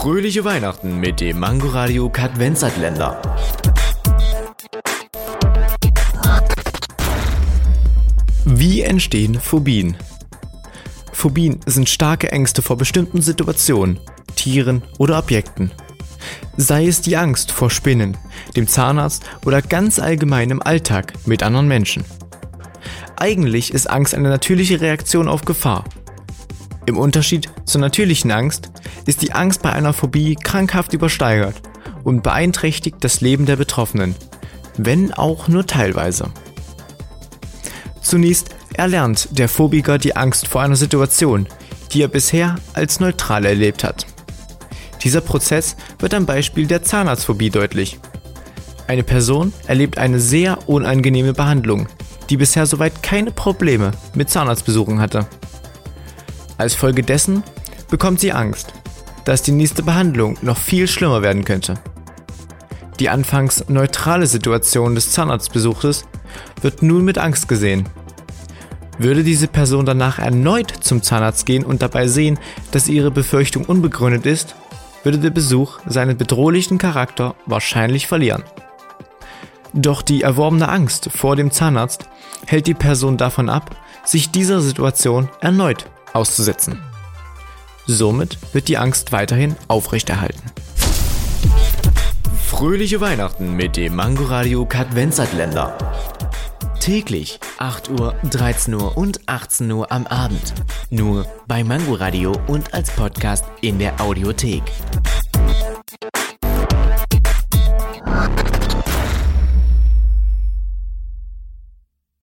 Fröhliche Weihnachten mit dem Mangoradio Kadvenzatländer. Wie entstehen Phobien? Phobien sind starke Ängste vor bestimmten Situationen, Tieren oder Objekten. Sei es die Angst vor Spinnen, dem Zahnarzt oder ganz allgemein im Alltag mit anderen Menschen. Eigentlich ist Angst eine natürliche Reaktion auf Gefahr. Im Unterschied zur natürlichen Angst ist die Angst bei einer Phobie krankhaft übersteigert und beeinträchtigt das Leben der Betroffenen, wenn auch nur teilweise. Zunächst erlernt der Phobiker die Angst vor einer Situation, die er bisher als neutral erlebt hat. Dieser Prozess wird am Beispiel der Zahnarztphobie deutlich. Eine Person erlebt eine sehr unangenehme Behandlung, die bisher soweit keine Probleme mit Zahnarztbesuchen hatte. Als Folge dessen bekommt sie Angst, dass die nächste Behandlung noch viel schlimmer werden könnte. Die anfangs neutrale Situation des Zahnarztbesuches wird nun mit Angst gesehen. Würde diese Person danach erneut zum Zahnarzt gehen und dabei sehen, dass ihre Befürchtung unbegründet ist, würde der Besuch seinen bedrohlichen Charakter wahrscheinlich verlieren. Doch die erworbene Angst vor dem Zahnarzt hält die Person davon ab, sich dieser Situation erneut auszusetzen. Somit wird die Angst weiterhin aufrechterhalten. Fröhliche Weihnachten mit dem Mangoradio Kadvenzatländer. Täglich 8 Uhr, 13 Uhr und 18 Uhr am Abend. Nur bei Mangoradio und als Podcast in der Audiothek.